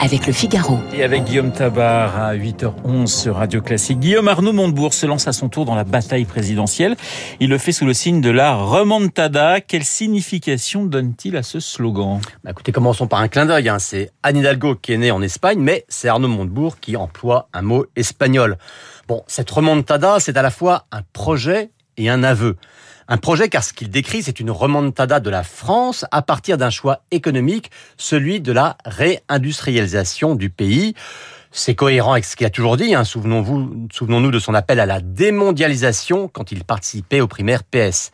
avec le Figaro. Et avec Guillaume Tabar à 8h11 sur Radio Classique. Guillaume Arnaud Montebourg se lance à son tour dans la bataille présidentielle. Il le fait sous le signe de la remontada. Quelle signification donne-t-il à ce slogan? Bah Écoutez, commençons par un clin d'œil. Hein. C'est Anne Hidalgo qui est née en Espagne, mais c'est Arnaud Montebourg qui emploie un mot espagnol. Bon, cette remontada, c'est à la fois un projet et un aveu. Un projet car ce qu'il décrit, c'est une remontada de la France à partir d'un choix économique, celui de la réindustrialisation du pays. C'est cohérent avec ce qu'il a toujours dit. Hein. Souvenons-nous de son appel à la démondialisation quand il participait aux primaires PS.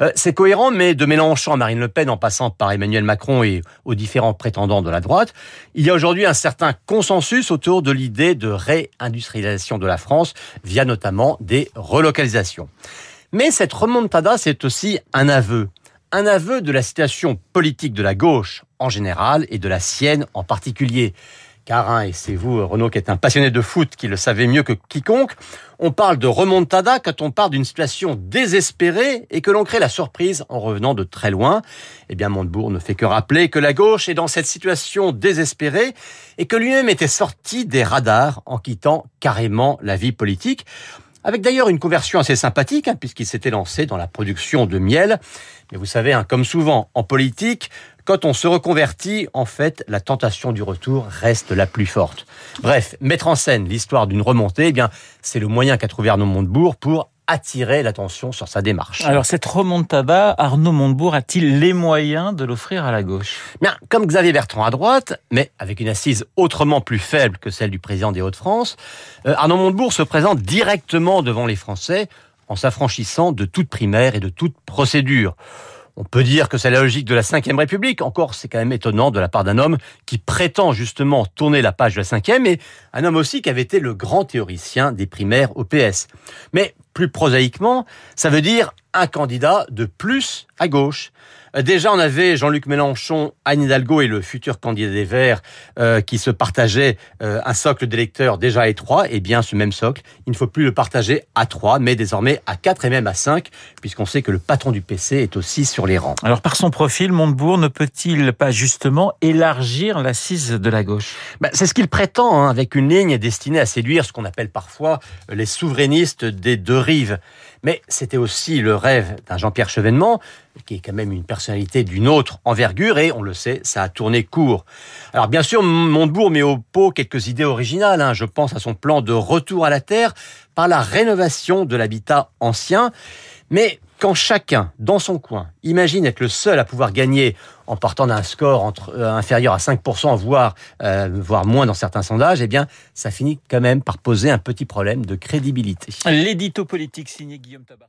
Euh, c'est cohérent, mais de Mélenchon à Marine Le Pen, en passant par Emmanuel Macron et aux différents prétendants de la droite, il y a aujourd'hui un certain consensus autour de l'idée de réindustrialisation de la France via notamment des relocalisations. Mais cette remontada, c'est aussi un aveu. Un aveu de la situation politique de la gauche en général et de la sienne en particulier. Car, hein, et c'est vous, Renaud, qui êtes un passionné de foot, qui le savez mieux que quiconque, on parle de remontada quand on parle d'une situation désespérée et que l'on crée la surprise en revenant de très loin. Eh bien, Montebourg ne fait que rappeler que la gauche est dans cette situation désespérée et que lui-même était sorti des radars en quittant carrément la vie politique avec d'ailleurs une conversion assez sympathique, hein, puisqu'il s'était lancé dans la production de miel. Mais vous savez, hein, comme souvent en politique, quand on se reconvertit, en fait, la tentation du retour reste la plus forte. Bref, mettre en scène l'histoire d'une remontée, eh bien, c'est le moyen qu'a trouvé Arnaud Montebourg pour attirer l'attention sur sa démarche. Alors cette remontada, Arnaud Montebourg a-t-il les moyens de l'offrir à la gauche? Bien, comme Xavier Bertrand à droite, mais avec une assise autrement plus faible que celle du président des Hauts-de-France, euh, Arnaud Montebourg se présente directement devant les Français en s'affranchissant de toute primaire et de toute procédure. On peut dire que c'est la logique de la Ve République. Encore, c'est quand même étonnant de la part d'un homme qui prétend justement tourner la page de la Ve et un homme aussi qui avait été le grand théoricien des primaires au PS. Mais plus prosaïquement, ça veut dire un candidat de plus à gauche. Euh, déjà, on avait Jean-Luc Mélenchon, Anne Hidalgo et le futur candidat des Verts euh, qui se partageaient euh, un socle d'électeurs déjà étroit. Et eh bien, ce même socle, il ne faut plus le partager à trois, mais désormais à quatre et même à cinq, puisqu'on sait que le patron du PC est aussi sur les rangs. Alors, par son profil, Montebourg ne peut-il pas justement élargir l'assise de la gauche? Ben, C'est ce qu'il prétend, hein, avec une ligne destinée à séduire ce qu'on appelle parfois les souverainistes des deux rives. Mais c'était aussi le rêve d'un Jean-Pierre Chevènement, qui est quand même une personnalité d'une autre envergure, et on le sait, ça a tourné court. Alors bien sûr, Montebourg met au pot quelques idées originales. Hein. Je pense à son plan de retour à la terre par la rénovation de l'habitat ancien. Mais quand chacun, dans son coin, imagine être le seul à pouvoir gagner en partant d'un score euh, inférieur à 5%, voire, euh, voire moins dans certains sondages, eh bien, ça finit quand même par poser un petit problème de crédibilité. L'édito politique signé Guillaume Tabar.